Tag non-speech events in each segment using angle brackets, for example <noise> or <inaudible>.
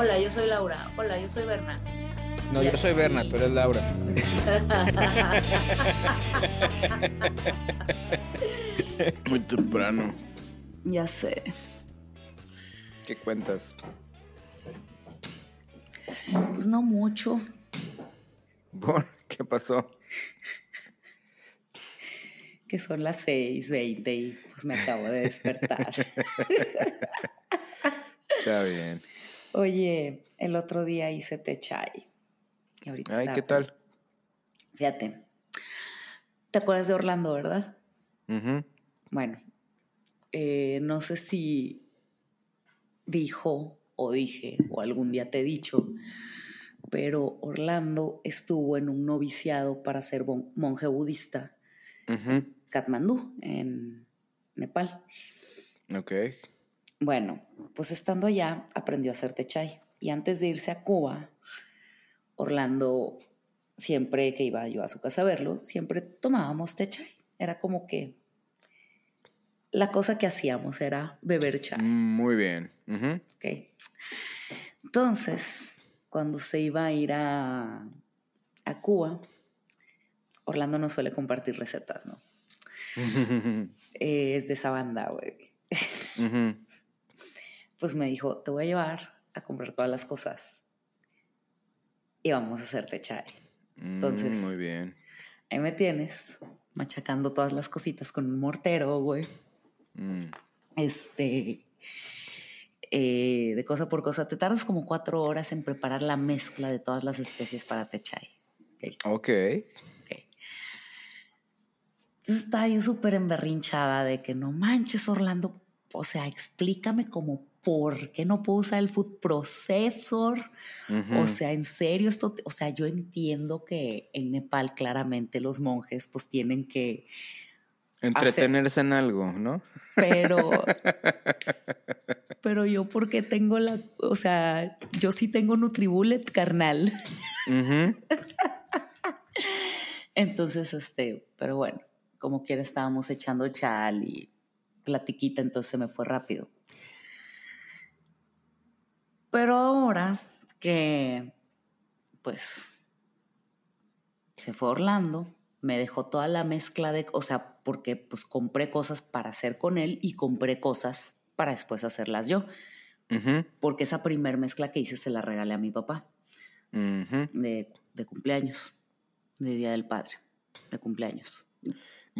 Hola, yo soy Laura. Hola, yo soy Berna. No, yo soy Berna, tú eres Laura. <laughs> Muy temprano. Ya sé. ¿Qué cuentas? Pues no mucho. ¿Por? ¿Qué pasó? Que son las 6:20 y pues me acabo de despertar. <laughs> Está bien. Oye, el otro día hice té chai. Y ahorita Ay, ¿qué tal? Fíjate. ¿Te acuerdas de Orlando, verdad? Bueno, eh, no sé si dijo o dije o algún día te he dicho, pero Orlando estuvo en un noviciado para ser monje budista en Katmandú, en Nepal. Ok. Bueno, pues estando allá aprendió a hacer té chai. Y antes de irse a Cuba, Orlando, siempre que iba yo a su casa a verlo, siempre tomábamos té chai. Era como que la cosa que hacíamos era beber chai. Muy bien. Ujú. Ok. Entonces, cuando se iba a ir a, a Cuba, Orlando no suele compartir recetas, ¿no? <laughs> Eh, es de esa banda, güey. Pues me dijo, te voy a llevar a comprar todas las cosas y vamos a hacerte chai. Entonces- Mm, Muy bien. Ahí me tienes, machacando todas las cositas con un mortero, güey. Mm. Este, eh, de cosa por cosa, te tardas como cuatro horas en preparar la mezcla de todas las especies para té chai. Ok, Ok. ok. Entonces estaba yo súper emberrinchada de que no manches, Orlando. O sea, explícame como por qué no puedo usar el food processor. O sea, en serio, esto, o sea, yo entiendo que en Nepal claramente los monjes pues tienen que, Entretenerse en algo, ¿no? pero, <laughs> pero yo porque tengo la, o sea, yo sí tengo Nutribullet, carnal. <laughs> Entonces, este, pero bueno, como quiera estábamos echando chal y platiquita, entonces se me fue rápido. Pero ahora que, pues, se fue a Orlando, me dejó toda la mezcla de, o sea, porque pues compré cosas para hacer con él y compré cosas para después hacerlas yo, porque esa primer mezcla que hice se la regalé a mi papá. De, de cumpleaños, de Día del Padre, de cumpleaños.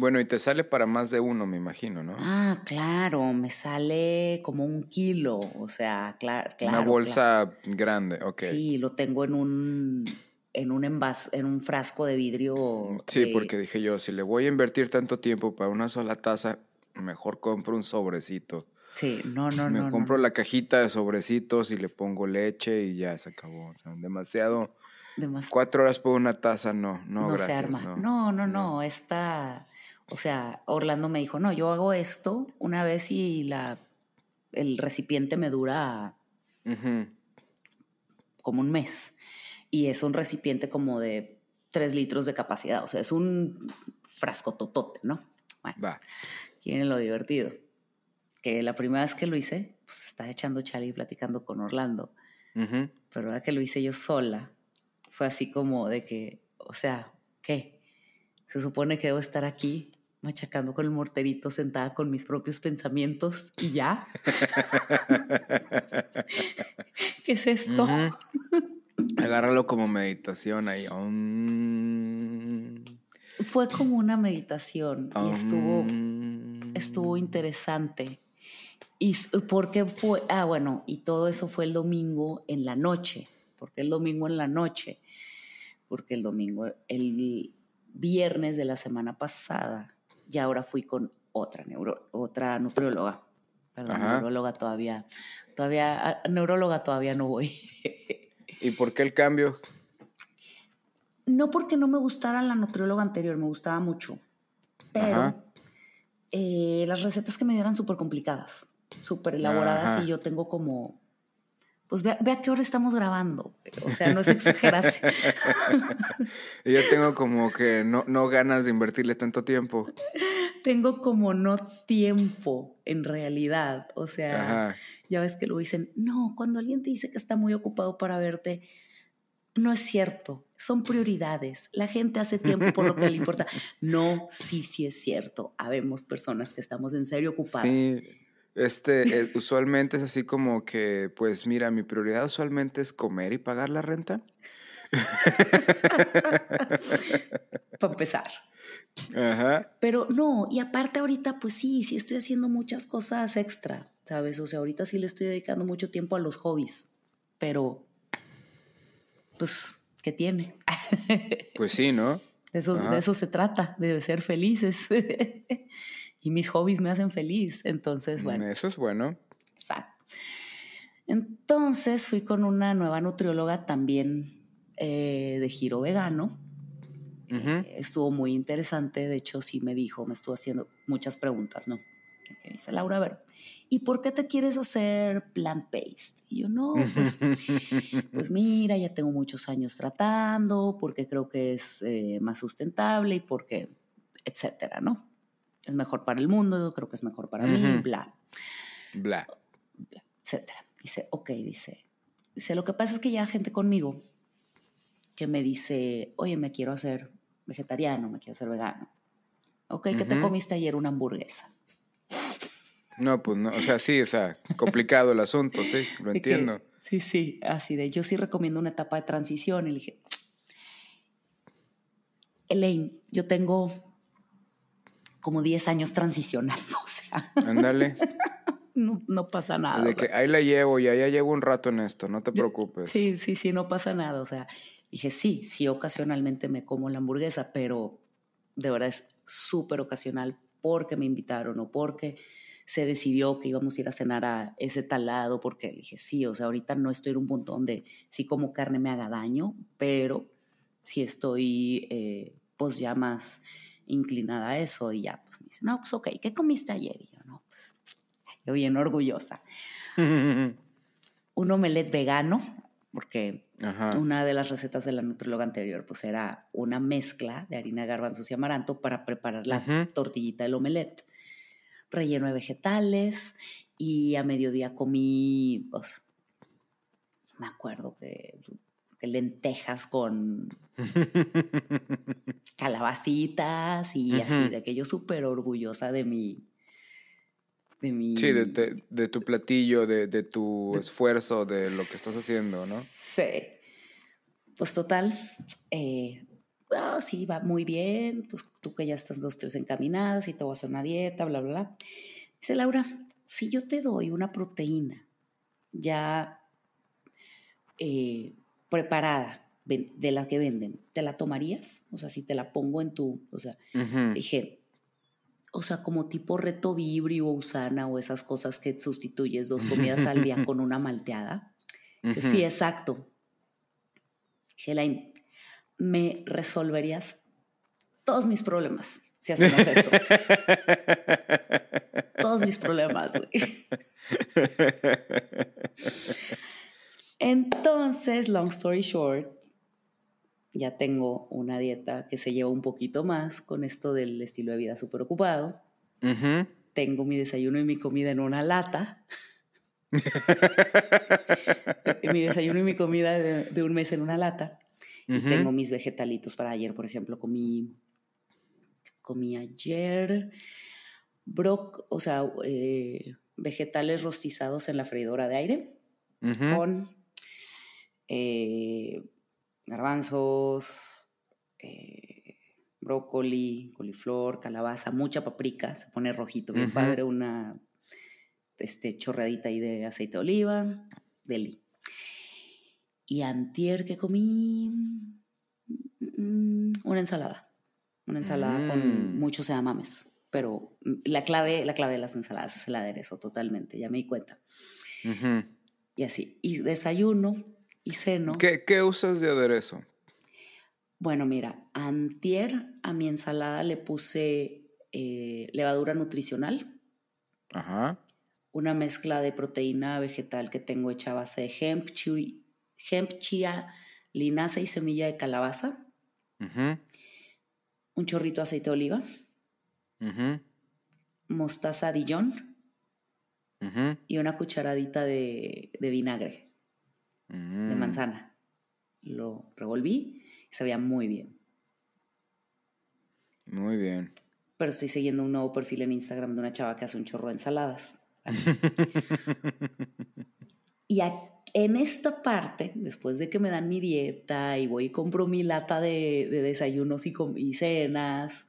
Bueno, y te sale para más de uno, me imagino, ¿no? Ah, claro, me sale como un kilo, o sea, cla- claro. Una bolsa grande, ok. claro. Sí, lo tengo en un en un envas, en un frasco de vidrio. Sí, de- porque dije yo, si le voy a invertir tanto tiempo para una sola taza, mejor compro un sobrecito. Sí, no, no, Me no. no, compro no. la cajita de sobrecitos y le pongo leche y ya se acabó. O sea, demasiado. Demas- Cuatro horas por una taza, no, no, no, gracias. se arma. No, No, no, no, esta, o sea, Orlando me dijo, no, yo hago esto una vez y la, el recipiente me dura como un mes. Y es un recipiente como de tres litros de capacidad. O sea, es un frasco totote, ¿no? Bueno, Va. viene lo divertido. Que la primera vez que lo hice, pues estaba echando chale y platicando con Orlando. Pero ahora que lo hice yo sola, fue así como de que, o sea, ¿qué? Se supone que debo estar aquí machacando con el morterito sentada con mis propios pensamientos y ya. <laughs> ¿Qué es esto? <laughs> Agárralo como meditación ahí. Um, Fue como una meditación y estuvo, estuvo interesante. Y porque fue, ah, bueno, y todo eso fue el domingo en la noche. porque el domingo en la noche? Porque el domingo, el viernes de la semana pasada, ya ahora fui con otra, neuro, otra nutrióloga. Perdón, Ajá. neuróloga todavía, todavía, neuróloga todavía no voy. ¿Y por qué el cambio? No porque no me gustara la nutrióloga anterior, me gustaba mucho. Pero eh, las recetas que me dieron súper complicadas, súper elaboradas Ajá. y yo tengo como... Pues ve, ve a qué hora estamos grabando. O sea, no es exageración. <laughs> Yo tengo como que no, no ganas de invertirle tanto tiempo. tengo como no tiempo en realidad. O sea, Ajá. ya ves que lo dicen, no, cuando alguien te dice que está muy ocupado para verte, no es cierto, son prioridades. La gente hace tiempo por lo que le importa. <laughs> No, sí, sí es cierto. Habemos personas que estamos en serio ocupadas. Sí, este, eh, <laughs> usualmente es así como que, pues mira, mi prioridad usualmente es comer y pagar la renta. <laughs> Para empezar. Ajá. Pero no, y aparte ahorita, pues sí, sí estoy haciendo muchas cosas extra, ¿sabes? O sea, ahorita sí le estoy dedicando mucho tiempo a los hobbies, pero, pues, ¿qué tiene? Pues sí, ¿no? De eso, de eso se trata, de ser felices. <laughs> y mis hobbies me hacen feliz, entonces, bueno, Eso es bueno. exacto. Entonces fui con una nueva nutrióloga también eh, de giro vegano. Eh, estuvo muy interesante, de hecho sí me dijo, me estuvo haciendo muchas preguntas, ¿no? Que dice Laura, a ver, ¿y por qué te quieres hacer plant-based? Y yo, no, pues, <laughs> pues mira, ya tengo muchos años tratando, porque creo que es eh, más sustentable y porque, etcétera, ¿no? Es mejor para el mundo, creo que es mejor para mí, bla, Bla. bla, etcétera. Dice, ok, dice, dice, lo que pasa es que ya hay gente conmigo que me dice, oye, me quiero hacer vegetariano, me quiero hacer vegano. Ok, ¿qué te comiste ayer? Una hamburguesa. No, pues no, o sea, sí, o sea, complicado el asunto, sí, lo que- entiendo. sí, sí, así de, yo sí recomiendo una etapa de transición. Y le dije, Elaine, yo tengo como 10 años transicionando, <laughs> o sea, Ándale. no, no pasa nada. De o sea. que ahí la llevo, ya, ya llevo un rato en esto, no te preocupes. Sí, sí, sí, no pasa nada. O sea, dije, sí, sí, ocasionalmente me como la hamburguesa, pero de verdad es súper ocasional porque me invitaron o porque se decidió que íbamos a ir a cenar a ese tal lado, porque dije, sí, o sea, ahorita no estoy en un punto donde sí como carne me haga daño, pero sí estoy eh, pues ya más inclinada a eso y ya, pues me dice, no, pues ok, ¿qué comiste ayer? Y yo, no, pues yo bien orgullosa. <laughs> Un omelette vegano, porque Ajá. una de las recetas de la nutrióloga anterior, pues era una mezcla de harina, garbanzos y amaranto para preparar la tortillita del omelette. Relleno de vegetales y a mediodía comí, pues, me acuerdo que lentejas con <laughs> calabacitas y así, de aquello súper orgullosa de mi... De mi Sí, de, de- de tu platillo, de, de tu esfuerzo, de lo que estás haciendo, ¿no? Sí. Pues total, eh, ah, sí, va muy bien, pues tú que ya estás dos, tres encaminadas y te voy a hacer una dieta, bla, bla, bla. Dice Laura, si yo te doy una proteína ya eh, preparada de la que venden, ¿te la tomarías? O sea, si te la pongo en tu, o sea, dije, o sea, como tipo reto vibri o usana o esas cosas que sustituyes dos comidas al día <laughs> con una malteada. Sí, exacto. Helaine, me resolverías todos mis problemas si hacemos eso. <laughs> todos mis problemas, güey. <laughs> Entonces, long story short, ya tengo una dieta que se lleva un poquito más con esto del estilo de vida súper ocupado. Tengo mi desayuno y mi comida en una lata. <laughs> mi desayuno y mi comida de, de un mes en una lata. Y tengo mis vegetalitos para ayer, por ejemplo, comí, comí ayer broc, o sea, eh, vegetales rostizados en la freidora de aire con eh, garbanzos, eh, brócoli, coliflor, calabaza, mucha paprika, se pone rojito, bien padre, una este, chorreadita ahí de aceite de oliva, deli. Y antier que comí mm, una ensalada, una ensalada con Mm. muchos edamames, pero la clave, la clave de las ensaladas es el aderezo totalmente, ya me di cuenta. Y así, y desayuno y. ¿Qué, ¿Qué usas de aderezo? Bueno, mira, antier a mi ensalada le puse eh, levadura nutricional, Ajá. una mezcla de proteína vegetal que tengo hecha a base de hemp, hemp, chía, linaza y semilla de calabaza, un chorrito de aceite de oliva, mostaza Dijon. Y una cucharadita de, de vinagre de Mm. manzana. Lo revolví y sabía muy bien. Muy bien. Pero estoy siguiendo un nuevo perfil en Instagram de una chava que hace un chorro de ensaladas. <laughs> y en esta parte, después de que me dan mi dieta y voy y compro mi lata de, de desayunos y, com- y cenas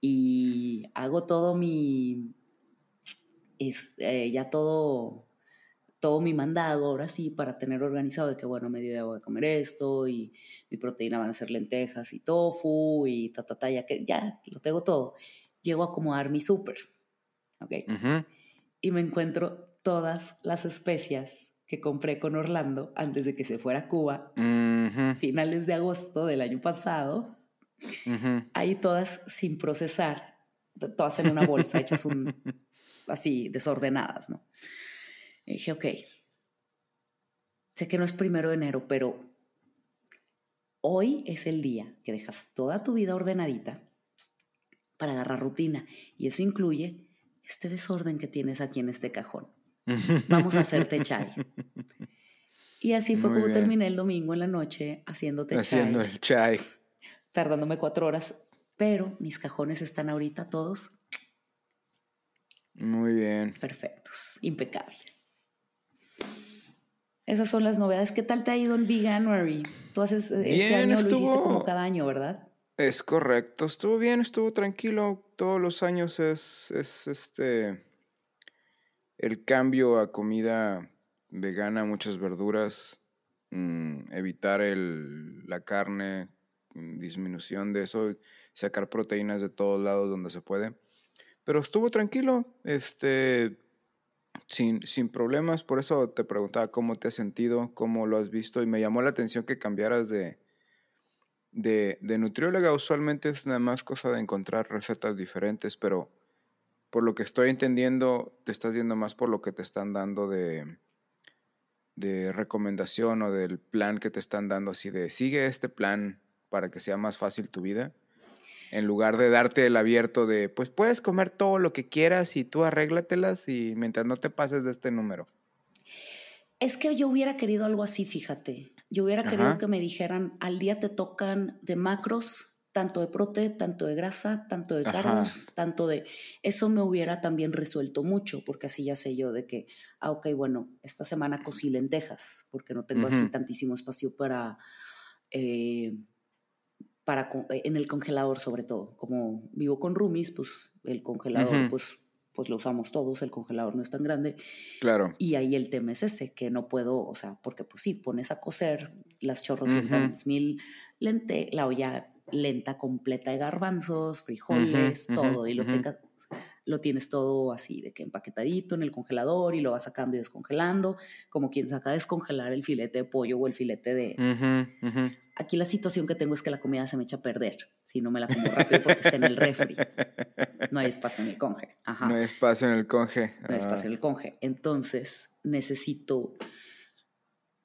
y hago todo mi, es, eh, ya todo, todo mi mandado, ahora sí, para tener organizado de que, bueno, mediodía voy a comer esto y mi proteína van a ser lentejas y tofu y ta, ta, ta, ya que ya lo tengo todo. Llego a acomodar mi súper, ¿ok? Y me encuentro todas las especias que compré con Orlando antes de que se fuera a Cuba, finales de agosto del año pasado, Ujú. ahí todas sin procesar, todas en una bolsa, hechas un, <laughs> así desordenadas, ¿no? Y dije, ok, sé que no es primero de enero, pero hoy es el día que dejas toda tu vida ordenadita para agarrar rutina. Y eso incluye este desorden que tienes aquí en este cajón. <laughs> Vamos a hacerte chai. Y así fue Muy como bien. terminé el domingo en la noche haciéndote Haciendo chai, el chai. <laughs> tardándome cuatro horas, pero mis cajones están ahorita todos Muy bien. perfectos, impecables. Esas son las novedades. ¿Qué tal te ha ido en Veganuary? Tú haces eh, este Bien, año lo hiciste como cada año, ¿verdad? Es correcto. Estuvo bien, estuvo tranquilo. Todos los años es, es este el cambio a comida vegana, muchas verduras, mm, evitar el, la carne, mm, disminución de eso, sacar proteínas de todos lados donde se puede. Pero estuvo tranquilo, este, sin, sin problemas. Por eso te preguntaba cómo te has sentido, cómo lo has visto, y me llamó la atención que cambiaras de, de, nutrióloga. Usualmente es nada más cosa de encontrar recetas diferentes, pero por lo que estoy entendiendo, te estás yendo más por lo que te están dando de, de recomendación o del plan que te están dando, así de sigue este plan para que sea más fácil tu vida. En lugar de darte el abierto de, pues puedes comer todo lo que quieras y tú arréglatelas y mientras no te pases de este número. Es que yo hubiera querido algo así, fíjate. Yo hubiera Ajá. querido que me dijeran, al día te tocan de macros, tanto de prote, tanto de grasa, tanto de Ajá. carbonos, tanto de... Eso me hubiera también resuelto mucho, porque así ya sé yo de que, ah, ok, bueno, esta semana cocí lentejas, porque no tengo así tantísimo espacio para... eh, para eh, en el congelador sobre todo. Como vivo con roomies, pues el congelador pues, pues lo usamos todos, el congelador no es tan grande. Claro. Y ahí el tema es ese, que no puedo, o sea, porque pues sí, pones a cocer las chorrocientas mil lente, la olla lenta completa de garbanzos, frijoles, todo, y lo, tengas- lo tienes todo así, de que empaquetadito en el congelador y lo vas sacando y descongelando, como quien saca a descongelar el filete de pollo o el filete de... Ujú, ujú. Aquí la situación que tengo es que la comida se me echa a perder, si no me la como rápido porque está en el refri. No hay espacio en el conge. Ajá. No hay espacio en el conge. no hay espacio en el conge. Entonces necesito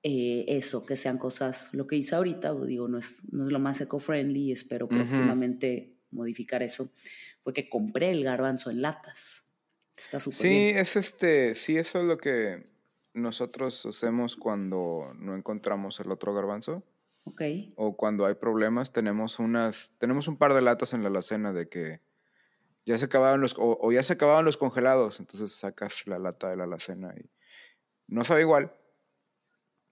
eh, eso, que sean cosas, lo que hice ahorita, digo, no es, no es lo más eco-friendly y espero Ujú. próximamente modificar eso, fue que compré el garbanzo en latas. Está súper Sí, bien. es este, sí, eso es lo que nosotros hacemos cuando no encontramos el otro garbanzo Ok. o cuando hay problemas. Tenemos unas, tenemos un par de latas en la alacena de que ya se acababan los, o, o ya se acababan los congelados, entonces sacas la lata de la alacena y no sabe igual.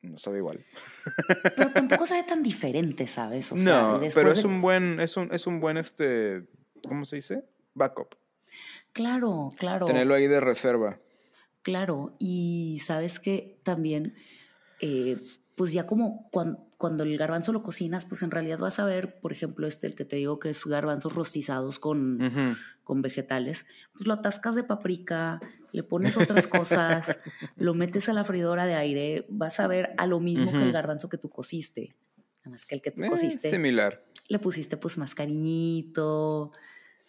No sabe igual. Pero tampoco <laughs> sabe tan diferente, ¿sabes? O sea, no, pero es de- un buen, es un, es un buen este, ¿cómo se dice? Backup. Claro, claro. Tenerlo ahí de reserva. Claro, y sabes que también, eh, pues ya como cuan- cuando, el garbanzo lo cocinas, pues en realidad vas a ver, por ejemplo, este, el que te digo que es garbanzos rostizados con, con vegetales, pues lo atascas de paprika, le pones otras cosas, <laughs> lo metes a la freidora de aire, vas a ver a lo mismo que el garbanzo que tú cociste. Nada más que el que tú Eh, cociste, similar. le pusiste pues más cariñito,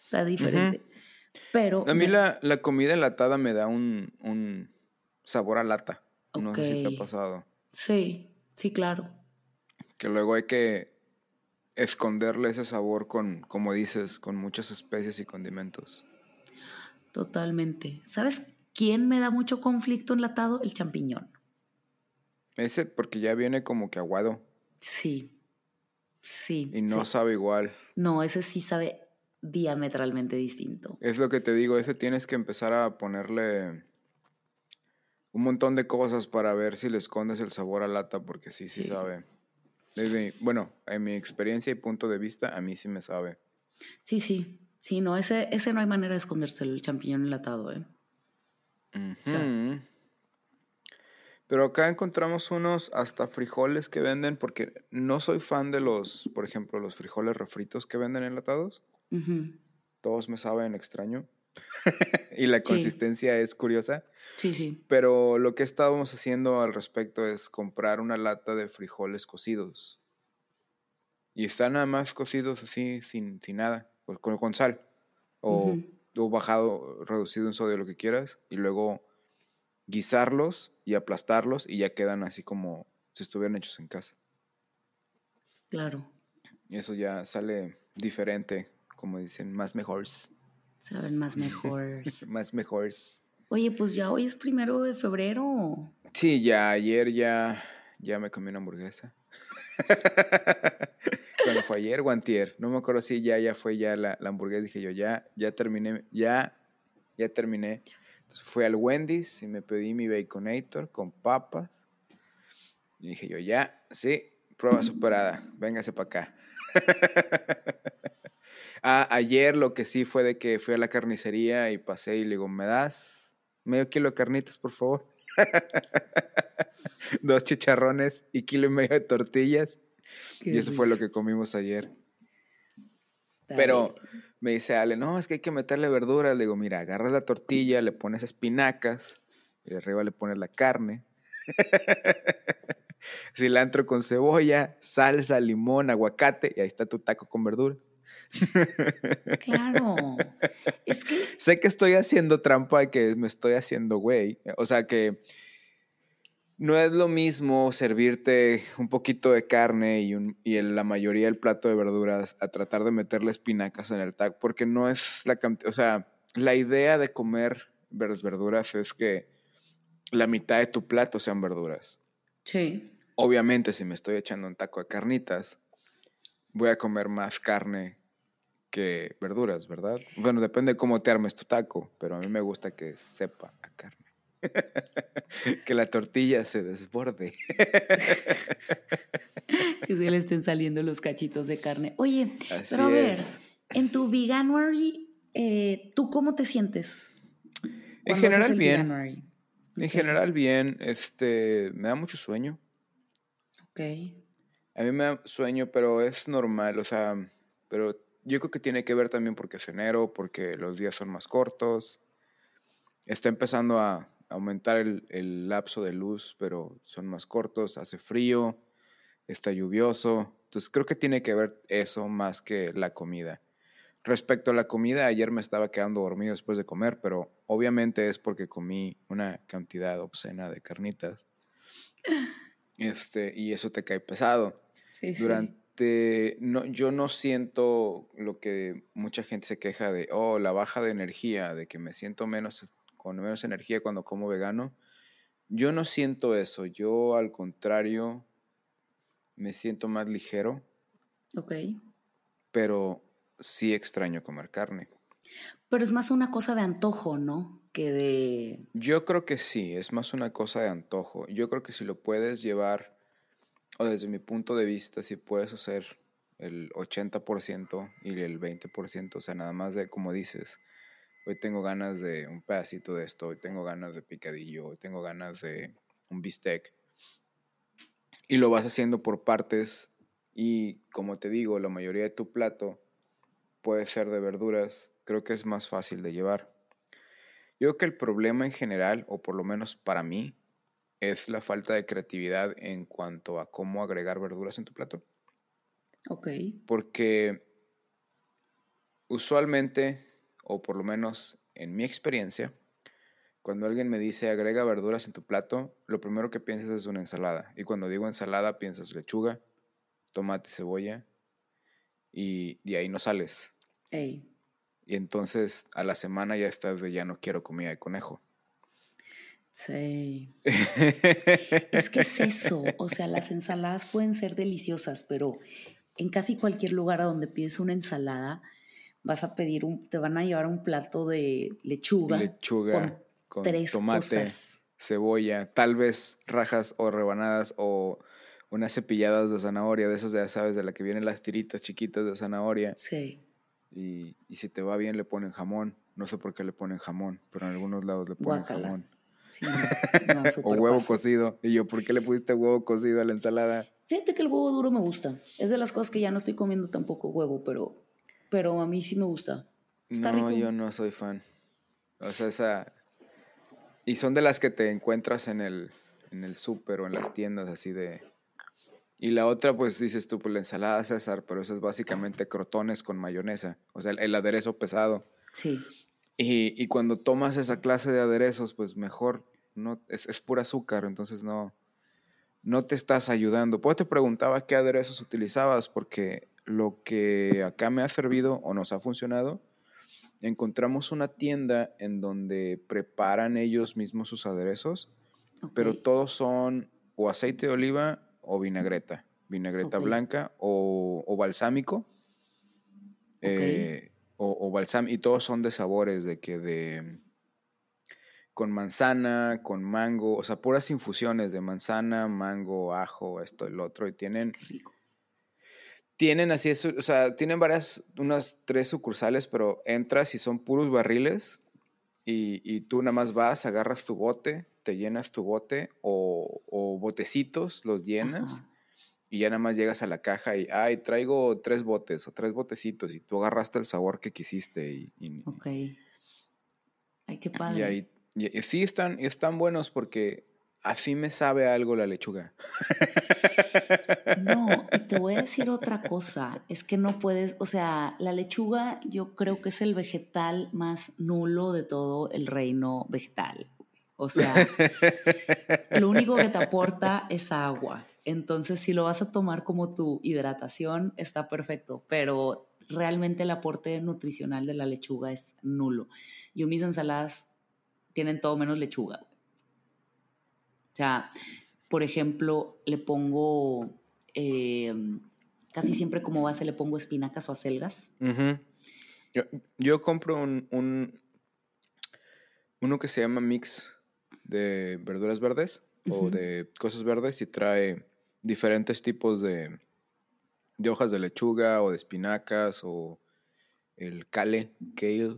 está diferente. Pero A mí me- la, la comida enlatada me da un, un sabor a lata. No sé si te ha pasado. sí, sí, claro. Que luego hay que esconderle ese sabor con, como dices, con muchas especies y condimentos. Totalmente. ¿Sabes quién me da mucho conflicto enlatado? El champiñón. Ese porque ya viene como que aguado. Sí. Sí. Y no sí. sabe igual. No, ese sí sabe diametralmente distinto. Es lo que te digo, ese tienes que empezar a ponerle un montón de cosas para ver si le escondes el sabor a lata, porque sí, sí, Sí. sabe. Desde- bueno, en mi experiencia y punto de vista, a mí sí me sabe. Sí, sí. Sí, no, ese, ese no hay manera de escondérselo, el champiñón enlatado, ¿eh? sea- Ujú. Pero acá encontramos unos hasta frijoles que venden, porque no soy fan de los, por ejemplo, los frijoles refritos que venden enlatados. Todos me saben extraño. <laughs> y la Sí. consistencia es curiosa. Sí, sí. Pero lo que estábamos haciendo al respecto es comprar una lata de frijoles cocidos. Y están nada más cocidos así, sin, sin nada, pues con, con sal. O, o bajado, reducido en sodio, lo que quieras. Y luego guisarlos y aplastarlos y ya quedan así como si estuvieran hechos en casa. Claro. Y eso ya sale diferente, como dicen, más mejores. Saben más mejores. <laughs> Más mejores. Oye, pues ya hoy es primero de febrero. Sí, ya ayer ya, ya me comí una hamburguesa. <laughs> Cuando fue ayer o antier, no me acuerdo si ya, ya fue ya la, la hamburguesa, dije yo, ya, ya terminé, ya, ya terminé. Entonces fui al Wendy's y me pedí mi Baconator con papas. Y dije yo, ya, sí, prueba superada, véngase para acá. <laughs> ah, ayer lo que sí fue de que fui a la carnicería y pasé y le digo, ¿me das medio kilo de carnitas, por favor? <laughs> Dos chicharrones y kilo y medio de tortillas. Qué y eso fue lo que comimos ayer. Pero. Me dice Ale, no, es que hay que meterle verduras. Le digo, mira, agarras la tortilla, le pones espinacas, y arriba le pones la carne. <laughs> Cilantro con cebolla, salsa, limón, aguacate, y ahí está tu taco con verduras. Claro. <laughs> Es que Sé que estoy haciendo trampa, que me estoy haciendo güey. O sea que no es lo mismo servirte un poquito de carne y, un, y en la mayoría del plato de verduras a tratar de meterle espinacas en el taco, porque no es la cantidad, o sea, la idea de comer ver- verduras es que la mitad de tu plato sean verduras. sí. Obviamente, si me estoy echando un taco de carnitas, voy a comer más carne que verduras, ¿verdad? Bueno, depende de cómo te armes tu taco, pero a mí me gusta que sepa a carne. <laughs> que la tortilla se desborde. <laughs> que se le estén saliendo los cachitos de carne. Oye, Así pero a ver, es. en tu Veganuary, eh, ¿tú cómo te sientes? En general bien. Veganuary? En general bien, este, me da mucho sueño. Ok. A mí me da sueño, pero es normal, o sea, pero yo creo que tiene que ver también porque es enero, porque los días son más cortos. Está empezando a aumentar el, el lapso de luz, pero son más cortos, hace frío, está lluvioso. Entonces creo que tiene que ver eso más que la comida. Respecto a la comida, ayer me estaba quedando dormido después de comer, pero obviamente es porque comí una cantidad obscena de carnitas. <laughs> Este, y eso te cae pesado. Sí, sí. Durante, no, yo no siento lo que mucha gente se queja de, oh, la baja de energía, de que me siento menos, con menos energía cuando como vegano. Yo no siento eso, yo al contrario, me siento más ligero, Ok. pero sí extraño comer carne. Pero es más una cosa de antojo, ¿no? Que de... Yo creo que sí, es más una cosa de antojo. Yo creo que si lo puedes llevar, o desde mi punto de vista, si puedes hacer el 80% y el 20%, o sea, nada más de como dices, hoy tengo ganas de un pedacito de esto, hoy tengo ganas de picadillo, hoy tengo ganas de un bistec. Y lo vas haciendo por partes y como te digo, la mayoría de tu plato puede ser de verduras, creo que es más fácil de llevar. Yo creo que el problema en general, o por lo menos para mí, es la falta de creatividad en cuanto a cómo agregar verduras en tu plato. Ok. Porque usualmente, o por lo menos en mi experiencia, cuando alguien me dice agrega verduras en tu plato, lo primero que piensas es una ensalada. Y cuando digo ensalada, piensas lechuga, tomate, cebolla, y de ahí no sales. Ey. Y entonces a la semana ya estás de ya no quiero comida de conejo. Sí. <laughs> es que es eso. O sea, las ensaladas pueden ser deliciosas, pero en casi cualquier lugar a donde pides una ensalada, vas a pedir un, te van a llevar un plato de lechuga, lechuga con, tres tomate, cebolla, tal vez rajas o rebanadas o unas cepilladas de zanahoria, de esas ya sabes, de la que vienen las tiritas chiquitas de zanahoria. Sí. Y, y si te va bien le ponen jamón. No sé por qué le ponen jamón, pero en algunos lados le ponen jamón. Sí, <laughs> o huevo cocido. Y yo, ¿por qué le pusiste huevo cocido a la ensalada? Fíjate que el huevo duro me gusta. Es de las cosas que ya no estoy comiendo tampoco huevo, pero, pero a mí sí me gusta. Está no, yo no soy fan. O sea, esa... Y son de las que te encuentras en el, en el súper o en las tiendas así de... Y la otra, pues dices tú, pues la ensalada César, pero eso es básicamente crotones con mayonesa. O sea, el, aderezo pesado. Sí. Y, y, cuando tomas esa clase de aderezos, pues mejor, no, es, es pura azúcar, entonces no, no te estás ayudando. Pues te preguntaba qué aderezos utilizabas, porque lo que acá me ha servido o nos ha funcionado, encontramos una tienda en donde preparan ellos mismos sus aderezos, pero todos son o aceite de oliva o vinagreta, vinagreta blanca o, balsámico. Eh, o, o balsámico, y todos son de sabores, de que de con manzana, con mango, o sea, puras infusiones de manzana, mango, ajo, esto, el otro, y tienen... Tienen así, o sea, tienen varias, unas tres sucursales, pero entras y son puros barriles y, tú nada más vas, agarras tu bote, te llenas tu bote o, botecitos, los llenas. Y ya nada más llegas a la caja y, ay, traigo tres botes o tres botecitos y tú agarraste el sabor que quisiste. Y, ok. Ay, qué padre. Y ahí y, sí están, están buenos porque así me sabe algo la lechuga. No, y te voy a <laughs> decir otra cosa, es que no puedes, o sea, la lechuga yo creo que es el vegetal más nulo de todo el reino vegetal. O sea, <laughs> lo único que te aporta es agua. Entonces, si lo vas a tomar como tu hidratación, está perfecto, pero realmente el aporte nutricional de la lechuga es nulo. Yo mis ensaladas tienen todo menos lechuga. O sea, por ejemplo, le pongo, eh, casi siempre como base le pongo espinacas o acelgas. yo, compro un, uno que se llama mix de verduras verdes o de cosas verdes y trae diferentes tipos de, de, hojas de lechuga o de espinacas o el kale, kale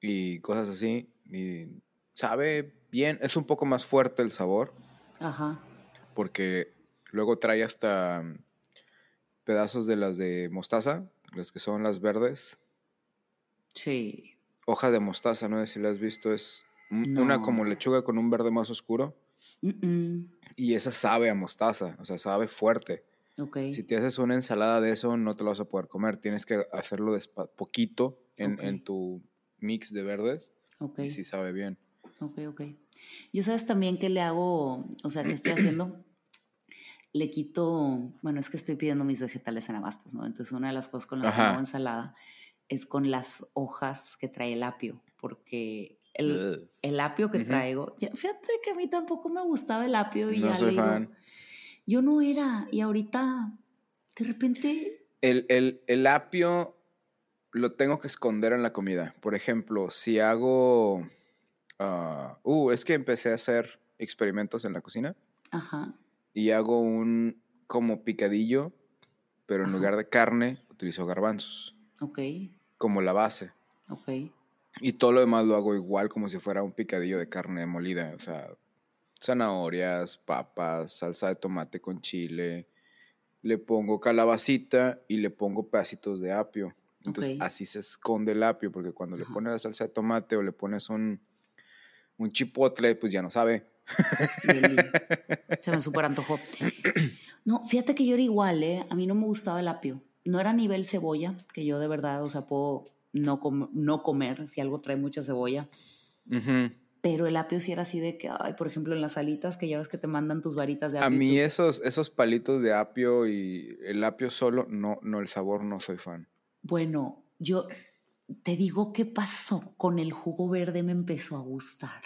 y cosas así. Y sabe bien, es un poco más fuerte el sabor. Ajá. Porque luego trae hasta pedazos de las de mostaza, las que son las verdes. Sí. Hoja de mostaza, no sé si la has visto, es una como lechuga con un verde más oscuro. Y esa sabe a mostaza, o sea, sabe fuerte. Okay. Si te haces una ensalada de eso, no te lo vas a poder comer. Tienes que hacerlo poquito en, en tu mix de verdes Ok. Y sí sabe bien. Ok, ok. Yo sabes también que le hago, o sea, ¿qué estoy haciendo? <clears throat> Le quito, bueno, es que estoy pidiendo mis vegetales en abastos, ¿no? Entonces una de las cosas con las que hago ensalada es con las hojas que trae el apio, porque el, el apio que traigo, fíjate que a mí tampoco me gustaba el apio y no ya soy fan. yo no era, y ahorita de repente... El, el, el apio lo tengo que esconder en la comida. Por ejemplo, si hago... Ah, uh, es que empecé a hacer experimentos en la cocina. Ajá. Y hago un como picadillo, pero en lugar de carne utilizo garbanzos. Ok. Como la base. Ok. Y todo lo demás lo hago igual como si fuera un picadillo de carne molida. O sea, zanahorias, papas, salsa de tomate con chile. Le pongo calabacita y le pongo pedacitos de apio. Entonces así se esconde el apio, porque cuando le pones la salsa de tomate o le pones un, un chipotle, pues ya no sabe. <laughs> Se me super antojó. No, fíjate que yo era igual, ¿eh? A mí no me gustaba el apio. No era nivel cebolla, que yo de verdad, o sea, puedo no, no comer si algo trae mucha cebolla. Pero el apio sí era así de que, ay, por ejemplo, en las alitas que ya ves que te mandan tus varitas de apio. A mí esos, esos palitos de apio y el apio solo, no, no, el sabor no soy fan. Bueno, yo te digo qué pasó. Con el jugo verde me empezó a gustar.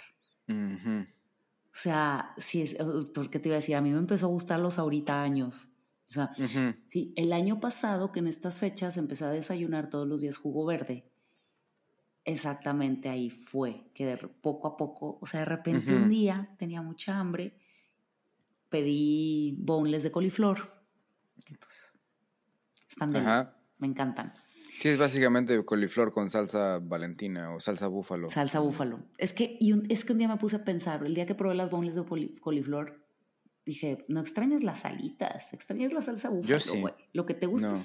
O sea, sí, es, porque te iba a decir, a mí me empezó a gustar los ahorita años. O sea, sí, el año pasado que en estas fechas empecé a desayunar todos los días jugo verde. Exactamente ahí fue, que de, poco a poco, o sea, de repente un día tenía mucha hambre, pedí boneless de coliflor, que pues están de me encantan. Sí, es básicamente coliflor con salsa valentina o salsa búfalo. Salsa búfalo. Es que, y un, es que un día me puse a pensar, el día que probé las boneless de coliflor, dije, no extrañas las salitas, extrañas la salsa búfalo, sí. güey. Lo que te gusta No.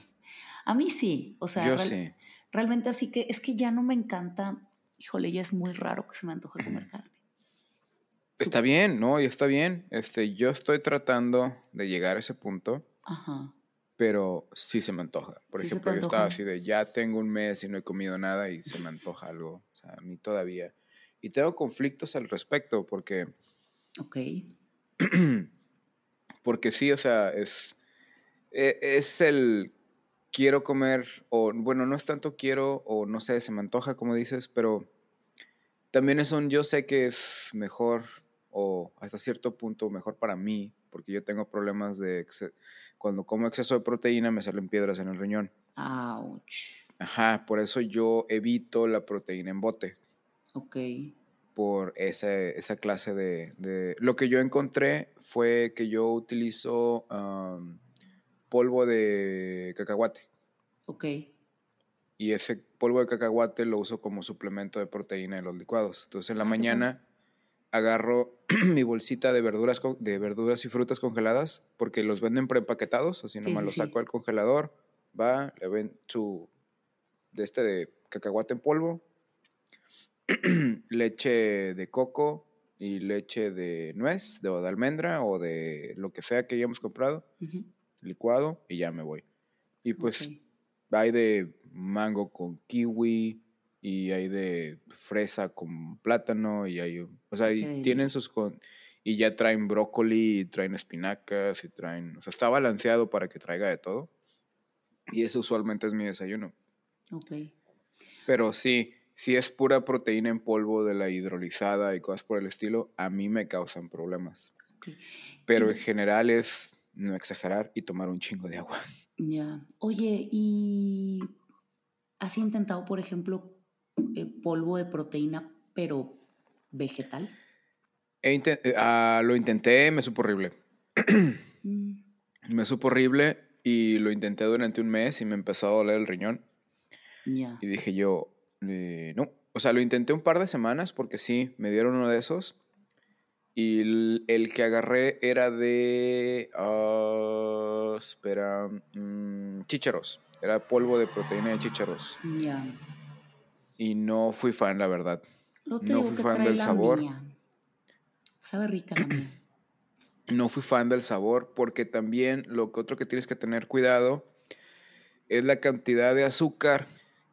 A mí sí, o sea, Yo real- sí. realmente así que es que ya no me encanta, híjole, ya es muy raro que se me antoje comer carne. Está bien, ¿no? Y está bien. Este, yo estoy tratando de llegar a ese punto, Ajá. Pero sí se me antoja. Por Sí ejemplo, yo estaba así de, ya tengo un mes y no he comido nada y se me antoja algo. O sea, a mí todavía. Y tengo conflictos al respecto porque, Ok. <clears throat> porque sí, o sea, es, e- es el quiero comer, o bueno, no es tanto quiero, o no sé, se me antoja, como dices, pero también es un yo sé que es mejor, o hasta cierto punto mejor para mí, porque yo tengo problemas de, cuando como exceso de proteína me salen piedras en el riñón. Ouch. Ajá, por eso yo evito la proteína en bote, Ok. por ese- esa clase de, de- Lo que yo encontré fue que yo utilizo am, polvo de cacahuate. Ok. Y ese polvo de cacahuate lo uso como suplemento de proteína en los licuados. Entonces en la Ah, mañana agarro <clears throat> mi bolsita de verduras, de verduras y frutas congeladas, porque los venden preempaquetados, así Sí, nomás sí, los sí. saco al congelador, va, le ven su de este de cacahuate en polvo, <clears throat> leche de coco y leche de nuez, de, o de almendra o de lo que sea que hayamos comprado, licuado y ya me voy. Y pues hay de mango con kiwi y hay de fresa con plátano y hay, o sea, y Ok. tienen sus con y ya traen brócoli y traen espinacas y traen, o sea, está balanceado para que traiga de todo. Y eso usualmente es mi desayuno. Ok. Pero sí, si es pura proteína en polvo de la hidrolizada y cosas por el estilo, a mí me causan problemas. ok. Pero Y- en general es no exagerar y tomar un chingo de agua. Ya. Oye, ¿y has intentado, por ejemplo, polvo de proteína, pero vegetal? He eh, ah, lo intenté, me supo horrible. Mm, Me supo horrible y lo intenté durante un mes y me empezó a doler el riñón. Y dije yo, eh, no. O sea, lo intenté un par de semanas porque sí, me dieron uno de esos. Y el, el que agarré era de. ah, espera. mm, chícharos. Era polvo de proteína de chícharos. Ya. Y no fui fan, la verdad. No te No digo fui fan del sabor. mía. Sabe rica la mía. <clears throat> No fui fan del sabor porque también lo que otro que tienes que tener cuidado es la cantidad de azúcar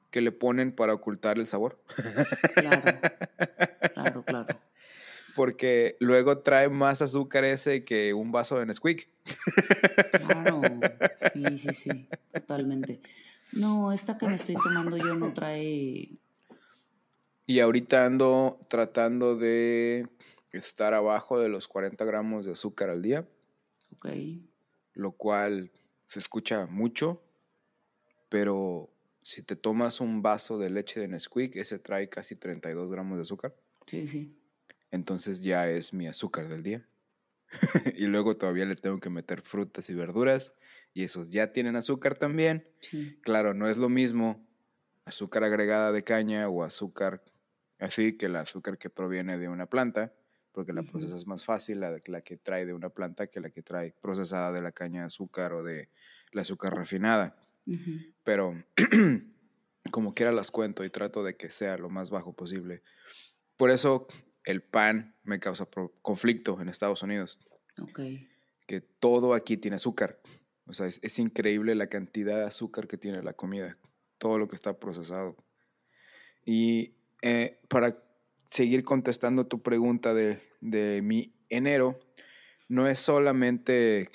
que le ponen para ocultar el sabor. Claro. <laughs> Claro, claro. Porque luego trae más azúcar ese que un vaso de Nesquik. Claro. <laughs> Sí, sí, sí. Totalmente. No, esta que me estoy tomando yo no trae. Y ahorita ando tratando de estar abajo de los 40 gramos de azúcar al día, Ok. lo cual se escucha mucho, pero si te tomas un vaso de leche de Nesquik, ese trae casi 32 gramos de azúcar. Sí, sí. entonces ya es mi azúcar del día. <laughs> y luego todavía le tengo que meter frutas y verduras y esos ya tienen azúcar también. Sí. Claro, no es lo mismo azúcar agregada de caña o azúcar así que el azúcar que proviene de una planta, porque la Ujú. procesa es más fácil la, la que trae de una planta que la que trae procesada de la caña de azúcar o de la azúcar refinada. Pero <clears throat> como quiera las cuento y trato de que sea lo más bajo posible. Por eso el pan me causa conflicto en Estados Unidos, Ok. que todo aquí tiene azúcar. O sea, es, es increíble la cantidad de azúcar que tiene la comida, todo lo que está procesado. Y eh, para seguir contestando tu pregunta de, de mi enero, no es solamente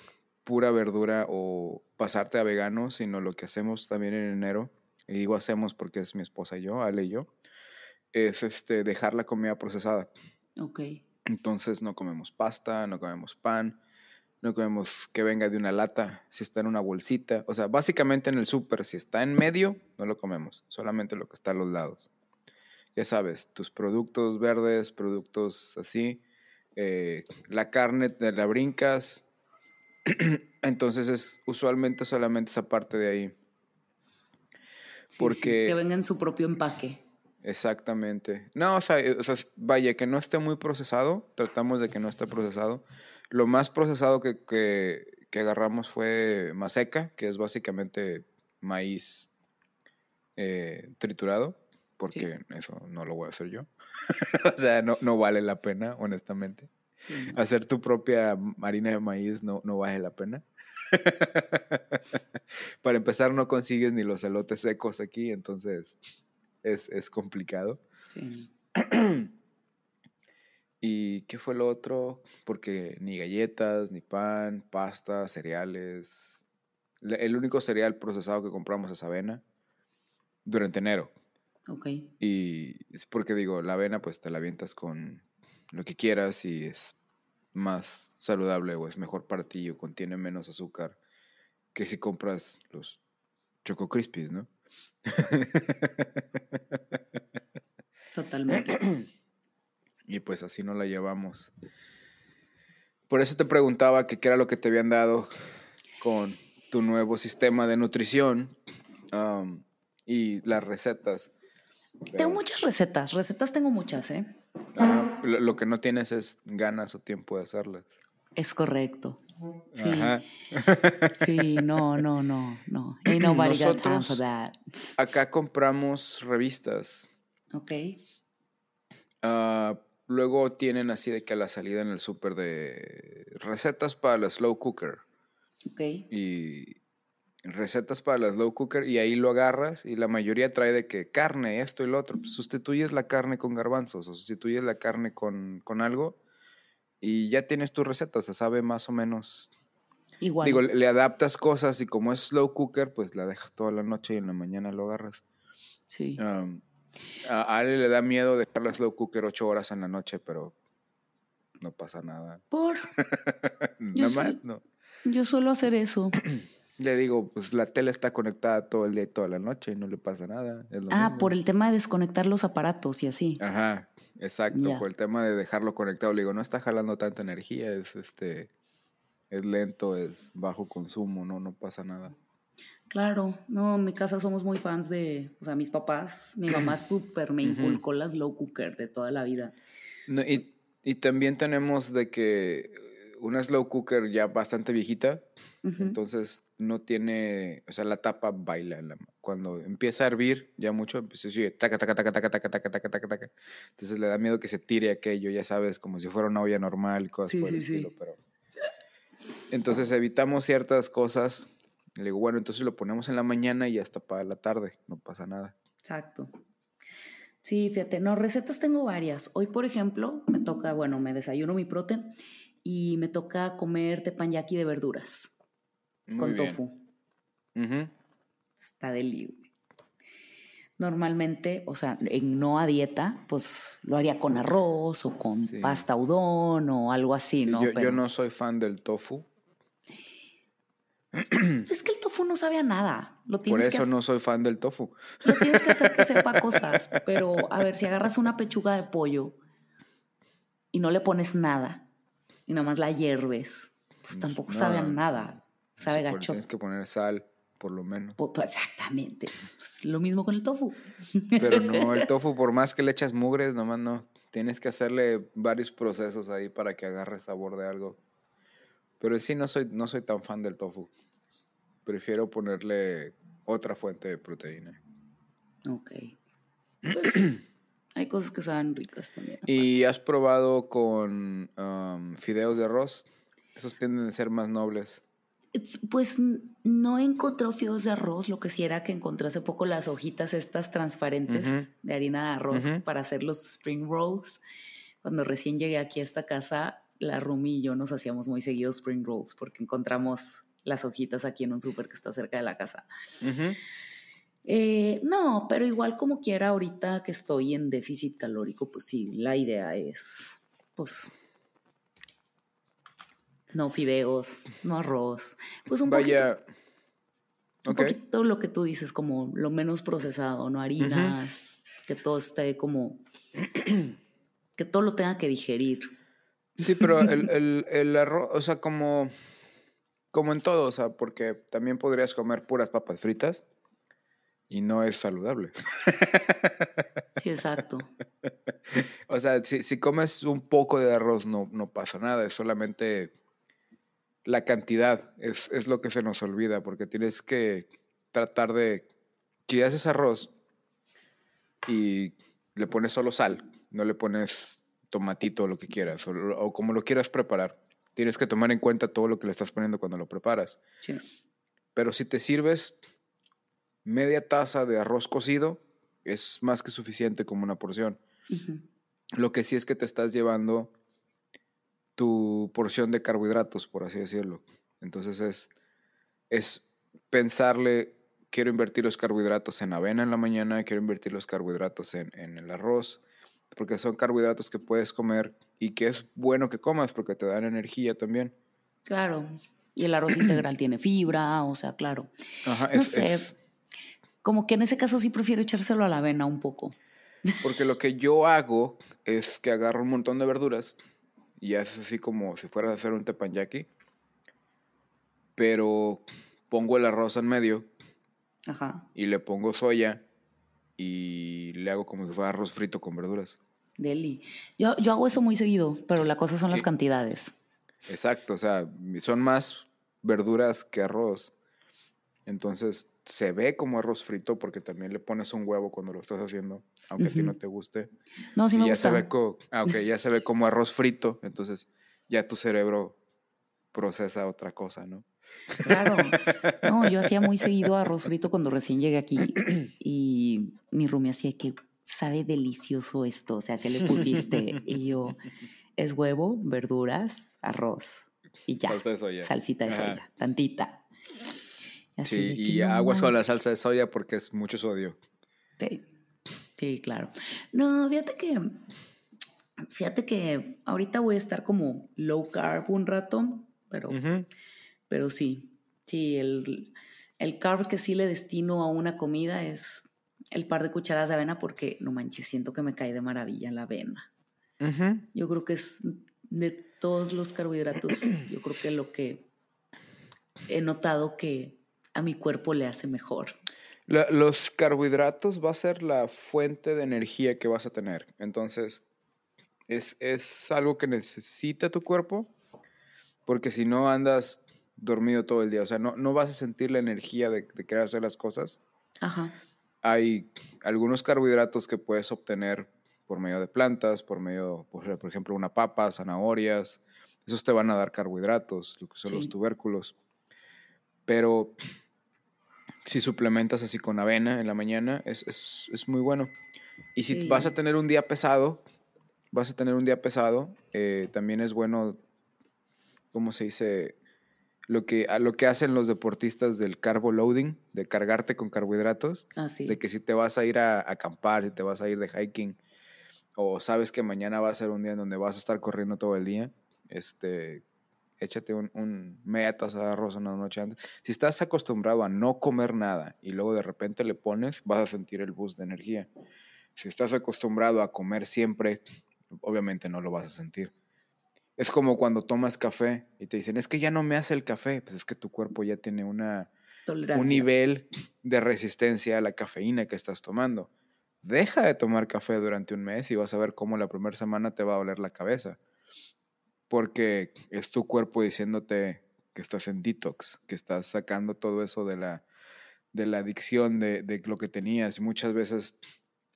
pura verdura o pasarte a vegano, sino lo que hacemos también en enero y digo hacemos porque es mi esposa y yo, Ale y yo, es este, dejar la comida procesada. Ok. Entonces no comemos pasta, no comemos pan, no comemos que venga de una lata, si está en una bolsita. O sea, básicamente en el súper, si está en medio, no lo comemos, solamente lo que está a los lados. Ya sabes, tus productos verdes, productos así, eh, la carne te la brincas. <clears throat> Entonces es usualmente solamente esa parte de ahí. Sí, sí, Porque- que venga en su propio empaque. Exactamente. No, o sea, eh, o sea, vaya, que no esté muy procesado. Tratamos de que no esté procesado. Lo más procesado que, que, que agarramos fue maseca, que es básicamente maíz eh, triturado, porque eso no lo voy a hacer yo. <laughs> o sea, no, no vale la pena, honestamente. Sí, ¿no? Hacer tu propia harina de maíz no, no vale la pena. <laughs> Para empezar, no consigues ni los elotes secos aquí, entonces es, es complicado. Sí. <clears throat> ¿Y qué fue lo otro? Porque ni galletas, ni pan, pasta, cereales. Le- El único cereal procesado que compramos es avena durante enero. Ok. Y es porque digo, la avena pues te la avientas con lo que quieras y es más saludable o es mejor para ti o contiene menos azúcar que si compras los Choco Crispies, ¿no? Totalmente. <clears throat> Y pues así no la llevamos. Por eso te preguntaba que qué era lo que te habían dado con tu nuevo sistema de nutrición y las recetas. Tengo muchas recetas. Recetas tengo muchas, ¿eh? ajá, lo, que no tienes es ganas o tiempo de hacerlas. Es correcto. Sí. Ajá. <laughs> Sí, no, no, no, no. Ain't nobody got time Nosotros- for that. Acá compramos revistas. Ok. Ah, luego tienen así de que a la salida en el súper de recetas para la slow cooker. Ok. y recetas para la slow cooker y ahí lo agarras y la mayoría trae de que carne, esto y lo otro. Pues sustituyes la carne con garbanzos o sustituyes la carne con, con algo y ya tienes tu receta, o sea, sabe más o menos. Igual. Digo, le, le adaptas cosas y como es slow cooker, pues la dejas toda la noche y en la mañana lo agarras. sí. Um, a Ale le da miedo dejar la slow cooker ocho horas en la noche, pero no pasa nada. Por. <laughs> Nada más, no. Yo suelo hacer eso. Le digo, pues la tele está conectada todo el día y toda la noche y no le pasa nada. es lo Ah, mismo. por el tema de desconectar los aparatos y así. Ajá, exacto, por el tema de dejarlo conectado. Le digo, no está jalando tanta energía, es este, es lento, es bajo consumo, no, no pasa nada. Claro, no, en mi casa somos muy fans de, o sea, mis papás, mi mamá <clears throat> súper me inculcó la slow cooker de toda la vida. No, y, y también tenemos de que una slow cooker ya bastante viejita, Entonces no tiene, o sea, la tapa baila. la- cuando empieza a hervir ya mucho, pues se oye taca, taca, taca, taca, taca, taca, taca, taca, taca. Entonces le da miedo que se tire aquello, ya sabes, como si fuera una olla normal y cosas Sí, por el sí. estilo, pero... Entonces evitamos ciertas cosas. Le digo, bueno, entonces lo ponemos en la mañana y hasta para la tarde, no pasa nada. Exacto. Sí, fíjate, no, recetas tengo varias. Hoy, por ejemplo, me toca, bueno, me desayuno mi prote y me toca comer teppanyaki de verduras Muy con bien. tofu. Está deli. Normalmente, o sea, en no a dieta, pues lo haría con arroz o con Sí. pasta udon o algo así, Sí, ¿no? yo, yo Pero- no soy fan del tofu, <clears throat> Es que el tofu no sabe a nada. Lo por que, eso no soy fan del tofu. lo tienes que hacer que sepa <laughs> cosas. Pero, a ver, si agarras una pechuga de pollo y no le pones nada y nomás la hierves, pues tampoco sabe a no. nada. Sabe Sí, gacho. Tienes que poner sal, por lo menos. Pues, exactamente. Pues, lo mismo con el tofu. Pero <laughs> no, el tofu, por más que le echas mugres, nomás no. Tienes que hacerle varios procesos ahí para que agarre sabor de algo. Pero sí, no soy, no soy tan fan del tofu. Prefiero ponerle otra fuente de proteína. Ok. Pues sí. Hay cosas que saben ricas también. ¿Y has probado con um, fideos de arroz? Esos tienden a ser más nobles. Pues no encontró fideos de arroz, lo que sí era que encontré hace poco las hojitas estas transparentes de harina de arroz para hacer los spring rolls. Cuando recién llegué aquí a esta casa, la Rumi y yo nos hacíamos muy seguidos spring rolls porque encontramos las hojitas aquí en un súper que está cerca de la casa. Eh, no, pero igual como quiera, ahorita que estoy en déficit calórico, pues sí, la idea es, pues, no fideos, no arroz, pues un Vaya. poquito, un poquito lo que tú dices, como lo menos procesado, no harinas, que todo esté como, <clears throat> que todo lo tenga que digerir. Sí, pero <laughs> el, el, el arroz, o sea, como, como en todo, o sea, porque también podrías comer puras papas fritas y no es saludable. <laughs> Sí, exacto. O sea, si, si comes un poco de arroz no, no pasa nada, es solamente la cantidad, es, es lo que se nos olvida, porque tienes que tratar de, si haces arroz y le pones solo sal, no le pones tomatito o lo que quieras, o, o como lo quieras preparar, tienes que tomar en cuenta todo lo que le estás poniendo cuando lo preparas. Sí. Pero si te sirves media taza de arroz cocido, es más que suficiente como una porción. Lo que sí es que te estás llevando tu porción de carbohidratos, por así decirlo. Entonces es, es pensarle, quiero invertir los carbohidratos en avena en la mañana, quiero invertir los carbohidratos en, en el arroz, porque son carbohidratos que puedes comer y que es bueno que comas porque te dan energía también. Claro. Y el arroz integral tiene fibra, o sea, claro. Ajá, No es- sé. es- Como que en ese caso sí prefiero echárselo a la avena un poco. Porque lo que yo hago es que agarro un montón de verduras y haces así como si fueras a hacer un teppanyaki, pero pongo el arroz en medio Ajá. y le pongo soya y le hago como si fuera arroz frito con verduras. Deli. Yo, yo hago eso muy seguido, pero la cosa son las cantidades. Exacto, o sea, son más verduras que arroz. Entonces se ve como arroz frito porque también le pones un huevo cuando lo estás haciendo, aunque a ti no te guste. No, sí y me ya gusta. se ve co- ah, ya se ve como arroz frito, entonces ya tu cerebro procesa otra cosa, ¿no? Claro. No, yo hacía muy seguido <laughs> arroz frito cuando recién llegué aquí y mi roomie hacía que sabe delicioso esto, o sea, ¿qué le pusiste? <laughs> Y yo, es huevo, verduras, arroz y ya. Salsa de soya. Salsita de Ajá. soya, tantita. Así Sí, y no aguas con la salsa de soya porque es mucho sodio. Sí, sí, claro. No, fíjate que, fíjate que ahorita voy a estar como low carb un rato, pero, pero sí, sí, el, el carb que sí le destino a una comida es el par de cucharadas de avena porque, no manches, siento que me cae de maravilla la avena. Yo creo que es de todos los carbohidratos, yo creo que lo que he notado que a mi cuerpo le hace mejor. La- los carbohidratos va a ser la fuente de energía que vas a tener. Entonces, es, es algo que necesita tu cuerpo, porque si no andas dormido todo el día, o sea, no, no vas a sentir la energía de, de querer hacer las cosas. Ajá. Hay algunos carbohidratos que puedes obtener por medio de plantas, por medio, por, por ejemplo, una papa, zanahorias. Esos te van a dar carbohidratos, lo que son los tubérculos. Pero si suplementas así con avena en la mañana, es, es- es muy bueno. Y si Sí. vas a tener un día pesado, vas a tener un día pesado, eh, también es bueno, ¿cómo se dice? Lo que, a lo que hacen los deportistas del carbo loading, de cargarte con carbohidratos, Así. de que si te vas a ir a, a acampar, si te vas a ir de hiking, o sabes que mañana va a ser un día en donde vas a estar corriendo todo el día, este, échate un, un media taza de arroz una noche antes. Si estás acostumbrado a no comer nada y luego de repente le pones, vas a sentir el boost de energía. Si estás acostumbrado a comer siempre, obviamente no lo vas a sentir. Es como cuando tomas café y te dicen, es que ya no me hace el café, pues es que tu cuerpo ya tiene una, Tolerancia. un nivel de resistencia a la cafeína que estás tomando. Deja de tomar café durante un mes y vas a ver cómo la primera semana te va a doler la cabeza. Porque es tu cuerpo diciéndote que estás en detox, que estás sacando todo eso de la, de la adicción de, de lo que tenías. Muchas veces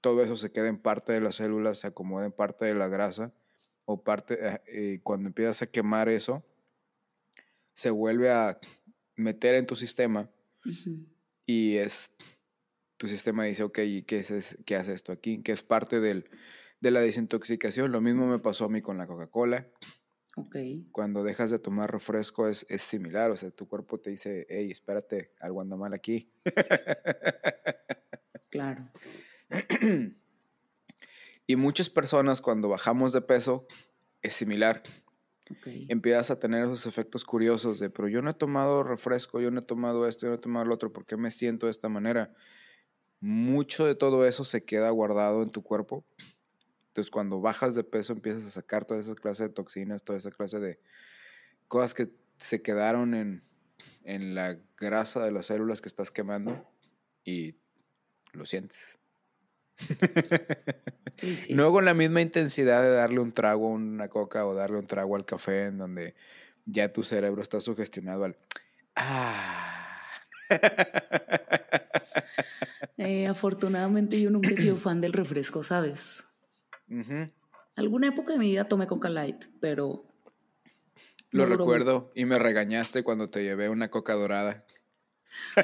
todo eso se queda en parte de las células, se acomoda en parte de la grasa, o parte, eh, eh, cuando empiezas a quemar eso, se vuelve a meter en tu sistema Ujú. y es tu sistema dice, ok, ¿y qué, es- qué hace esto aquí? Que es parte del, de la desintoxicación. Lo mismo me pasó a mí con la Coca-Cola. Ok. Cuando dejas de tomar refresco es, es similar, o sea, tu cuerpo te dice, hey, espérate, algo anda mal aquí. <laughs> Claro. Y muchas personas cuando bajamos de peso es similar. Ok. Empiezas a tener esos efectos curiosos de, pero yo no he tomado refresco, yo no he tomado esto, yo no he tomado lo otro, ¿por qué me siento de esta manera? Mucho de todo eso se queda guardado en tu cuerpo. Entonces cuando bajas de peso empiezas a sacar toda esa clase de toxinas, toda esa clase de cosas que se quedaron en, en la grasa de las células que estás quemando y lo sientes. <laughs> Sí, sí. No con la misma intensidad de darle un trago a una coca o darle un trago al café en donde ya tu cerebro está sugestionado al... Ah. <laughs> Eh, afortunadamente yo nunca he sido fan del refresco, ¿sabes? Ujú. Alguna época de mi vida tomé Coca Light, pero... Lo no recuerdo y me regañaste cuando te llevé una coca dorada.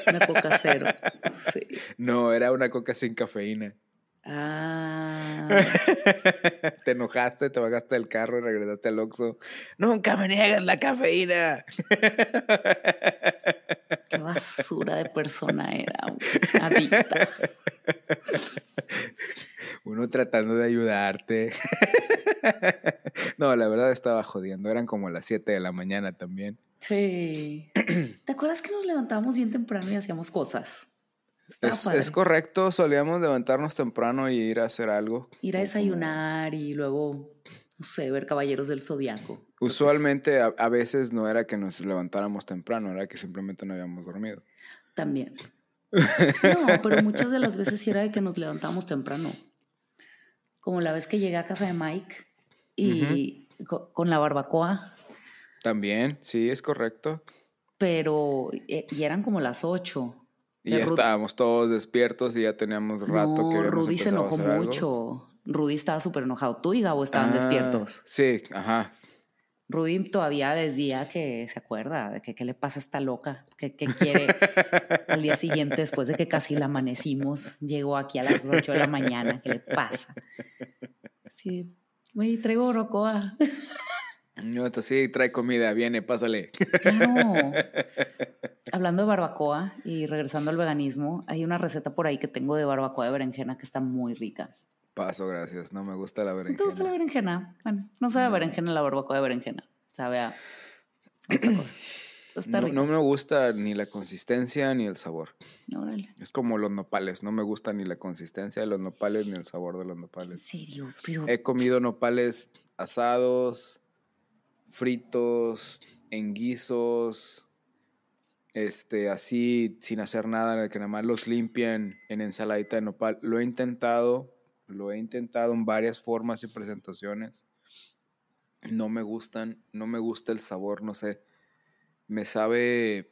Una Coca cero. <laughs> Sí. No, era una coca sin cafeína. Ah, <laughs> te enojaste, te bajaste del carro y regresaste al Oxxo. Nunca me niegas la cafeína. <laughs> qué basura de persona era. güey. Adicta. <laughs> Uno tratando de ayudarte. no, la verdad estaba jodiendo. Eran como las 7 de la mañana también. Sí. <clears throat> ¿Te acuerdas que nos levantábamos bien temprano y hacíamos cosas? Es, es correcto, solíamos levantarnos temprano y ir a hacer algo. Ir a desayunar y luego, no sé, ver Caballeros del Zodiaco. Usualmente a, a veces no era que nos levantáramos temprano, era que simplemente no habíamos dormido. También. <laughs> No, pero muchas de las veces sí era de que nos levantábamos temprano. Como la vez que llegué a casa de Mike y co- con la barbacoa, También, sí, es correcto. pero eh, y eran como las 8. Y ya estábamos todos despiertos y ya teníamos rato no, que habíamos Rudy se a enojó algo. mucho. Rudy estaba súper enojado. Tú y Gabo estaban Ah, despiertos. Sí, ajá. Rudy todavía decía que se acuerda de que qué le pasa a esta loca, que, que quiere <laughs> al día siguiente, después de que casi la amanecimos, llegó aquí a las 8 de la mañana, ¿qué le pasa? Sí, güey, traigo barbacoa. No, entonces sí, trae comida, viene, pásale. Claro. <laughs> Hablando de barbacoa y regresando al veganismo, hay una receta por ahí que tengo de barbacoa de berenjena que está muy rica. Paso, gracias. No me gusta la ¿No berenjena. te gusta la berenjena? Bueno, no sabe a berenjena la barbacoa de berenjena, sabe a otra cosa. Está No, no me gusta ni la consistencia ni el sabor. Órale. Es como los nopales. No me gusta ni la consistencia de los nopales ni el sabor de los En nopales. serio, pero He comido nopales asados, fritos, en guisos, este, así sin hacer nada, que nada más los limpian en ensaladita de nopal. Lo he intentado, lo he intentado en varias formas y presentaciones. No me gustan, no me gusta el sabor, no sé. Me sabe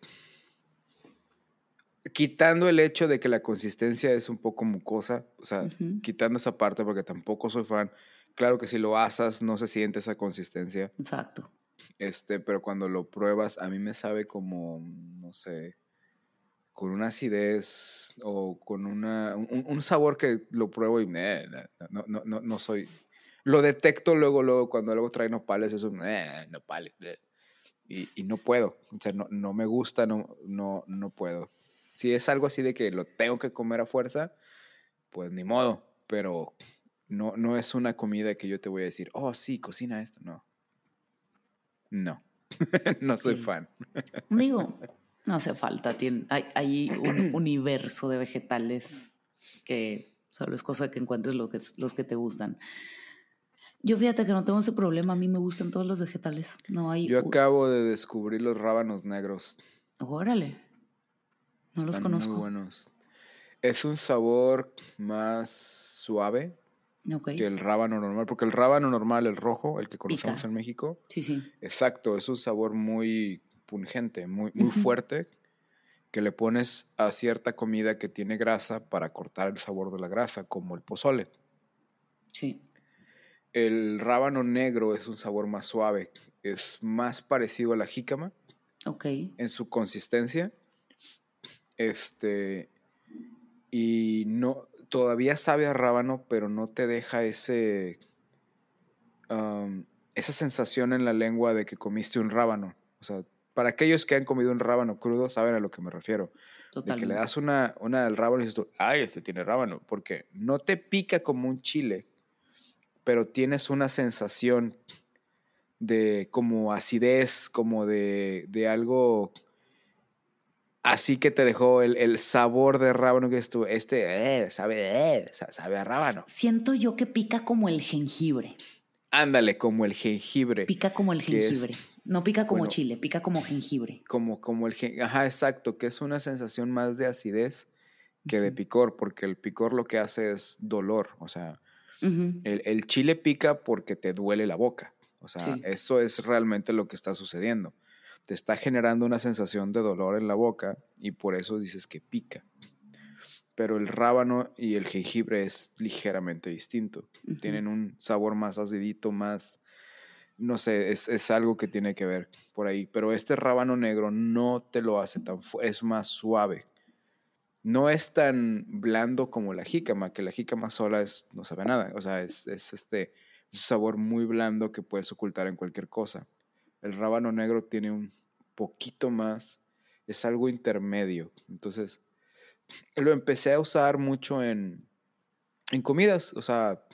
quitando el hecho de que la consistencia es un poco mucosa, o sea, quitando esa parte porque tampoco soy fan. Claro que si lo asas no se siente esa consistencia, exacto. este, pero cuando lo pruebas a mí me sabe como, no sé, con una acidez o con una, un, un sabor que lo pruebo y eh, no, no, no, no soy... Lo detecto luego, luego, cuando luego trae nopales, es un eh, nopales. eh. Y, y no puedo, o sea, no, no me gusta, no, no, no puedo. Si es algo así de que lo tengo que comer a fuerza, pues ni modo, pero no, no es una comida que yo te voy a decir, oh, sí, cocina esto, no. No, <laughs> no soy Sí. fan. Digo, no hace falta. Hay, hay un universo de vegetales que solo es cosa de que encuentres lo que, los que te gustan. Yo fíjate que no tengo ese problema. A mí me gustan todos los vegetales. No hay. Yo acabo de descubrir los rábanos negros. Órale. No los conozco. Muy buenos. Es un sabor más suave Ok. que el rábano normal, porque el rábano normal, el rojo, el que conocemos Pica. en México, Sí, sí. exacto, es un sabor muy pungente, muy, muy fuerte, que le pones a cierta comida que tiene grasa para cortar el sabor de la grasa, como el pozole. Sí. El rábano negro es un sabor más suave, es más parecido a la jícama Ok. en su consistencia. Este. Y no. Todavía sabe a rábano, pero no te deja ese. um, esa sensación en la lengua de que comiste un rábano. O sea, para aquellos que han comido un rábano crudo, saben a lo que me refiero. De que le das una, una del rábano y dices tú, ay, este tiene rábano, porque no te pica como un chile, pero tienes una sensación de como acidez, como de, de algo así que te dejó el, el, sabor de rábano que estuvo. Este eh, sabe, eh, sabe a rábano. Siento yo que pica como el jengibre. Ándale, como el jengibre. Pica como el jengibre. no pica como chile, pica como jengibre. Como, como el jengibre. Ajá, exacto, que es una sensación más de acidez que de picor, porque el picor lo que hace es dolor. O sea, el, el, chile pica porque te duele la boca. O sea, eso es realmente lo que está sucediendo te está generando una sensación de dolor en la boca y por eso dices que pica. Pero el rábano y el jengibre es ligeramente distinto. Tienen un sabor más acidito, más, no sé, es, algo que tiene que ver por ahí. Pero este rábano negro no te lo hace tan fuerte, es más suave. No es tan blando como la jícama, que la jícama sola es, no sabe nada. O sea, es, es este un sabor muy blando que puedes ocultar en cualquier cosa. El rábano negro tiene un poquito más, es algo intermedio. Entonces, lo empecé a usar mucho en, en comidas, o sea,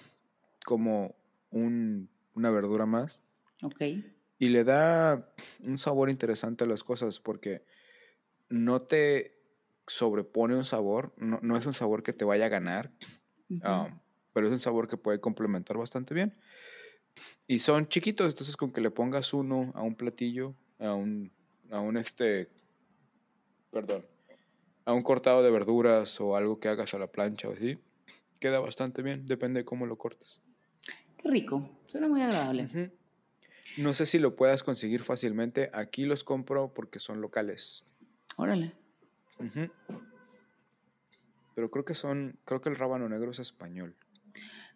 como un, una verdura más. Ok. Y le da un sabor interesante a las cosas porque no te sobrepone un sabor, no, no es un sabor que te vaya a ganar, um, pero es un sabor que puede complementar bastante bien. Y son chiquitos, entonces con que le pongas uno a un platillo, a un, a un este, perdón, a un cortado de verduras o algo que hagas a la plancha o así, queda bastante bien, depende de cómo lo cortes. Qué rico, suena muy agradable. No sé si lo puedas conseguir fácilmente, aquí los compro porque son locales. Órale. Pero creo que son, creo que el rábano negro es español.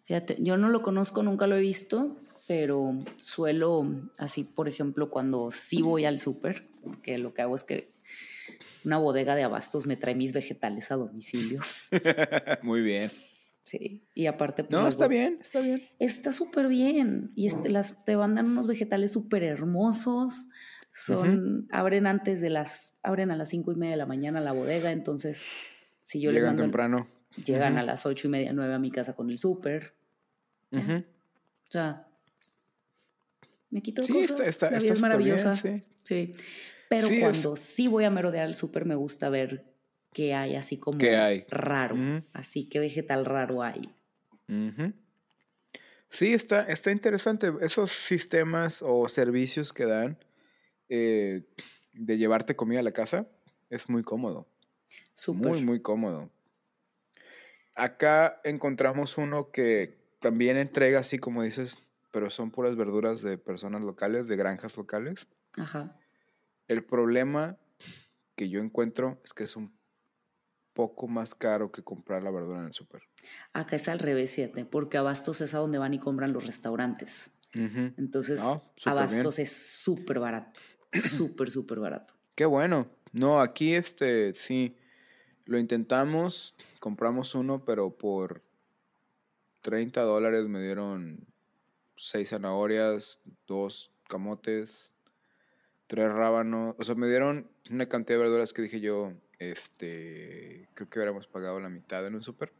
Fíjate, yo no lo conozco, nunca lo he visto, pero suelo, así por ejemplo, cuando sí voy al súper, porque lo que hago es que una bodega de abastos me trae mis vegetales a domicilio. <laughs> Muy bien. Sí, y aparte... Pues, no, está bien, está bien. Está súper bien. Y este, las, te mandan unos vegetales súper hermosos. Son, abren antes de las, abren a las cinco y media de la mañana la bodega, entonces si yo Llegan temprano. Llegan a las ocho y media, nueve a mi casa con el súper. O sea, me quito cosas. Está, la vida es maravillosa. sí. Pero cuando sí voy a merodear al súper, me gusta ver qué hay así como raro. Así que vegetal raro hay. Sí, está, está interesante. Esos sistemas o servicios que dan eh, de llevarte comida a la casa es muy cómodo. Muy, muy cómodo. Acá encontramos uno que también entrega, así como dices, pero son puras verduras de personas locales, de granjas locales. Ajá. El problema que yo encuentro es que es un poco más caro que comprar la verdura en el súper. Acá es al revés, fíjate, porque Abastos es a donde van y compran los restaurantes. Entonces, Abastos es súper barato, <clears throat> súper, súper barato. Qué bueno. No, aquí este, sí, lo intentamos, compramos uno, pero por 30 dólares me dieron seis zanahorias, dos camotes, tres rábanos. O sea, me dieron una cantidad de verduras que dije yo, este, creo que hubiéramos pagado la mitad en un súper.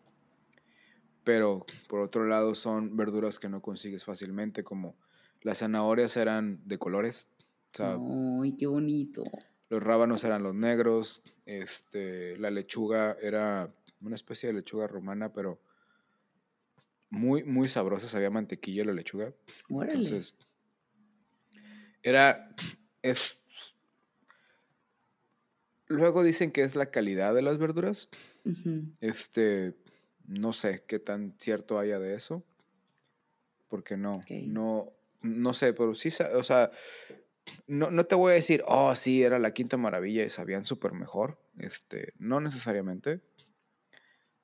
Pero por otro lado son verduras que no consigues fácilmente, como las zanahorias eran de colores. ¡Ay, qué bonito! Los rábanos eran los negros, este, la lechuga era una especie de lechuga romana, pero muy, muy sabrosa, sabía mantequilla la lechuga. Entonces, era, es, luego dicen que es la calidad de las verduras. Este, no sé qué tan cierto haya de eso, porque no, no, no sé, pero sí, o sea, no, no te voy a decir, oh, sí, era la quinta maravilla y sabían súper mejor. Este, no necesariamente.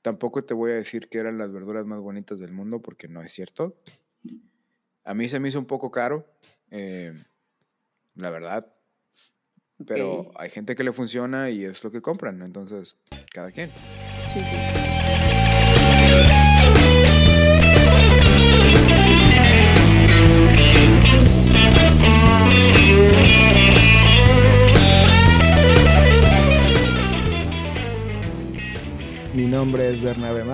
Tampoco te voy a decir que eran las verduras más bonitas del mundo porque no es cierto. A mí se me hizo un poco caro, eh, la verdad. Pero hay gente que le funciona y es lo que compran. Entonces, cada quien. Sí, sí.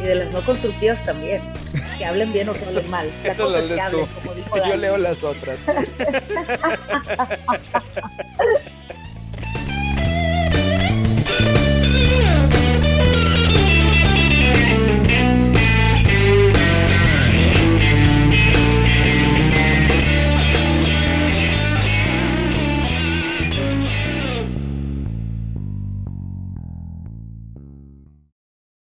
Y de las no constructivas también. Que hablen bien o que hablen mal. La Eso cosa lo es que hablen, como dijo <laughs> Yo leo las otras. <laughs>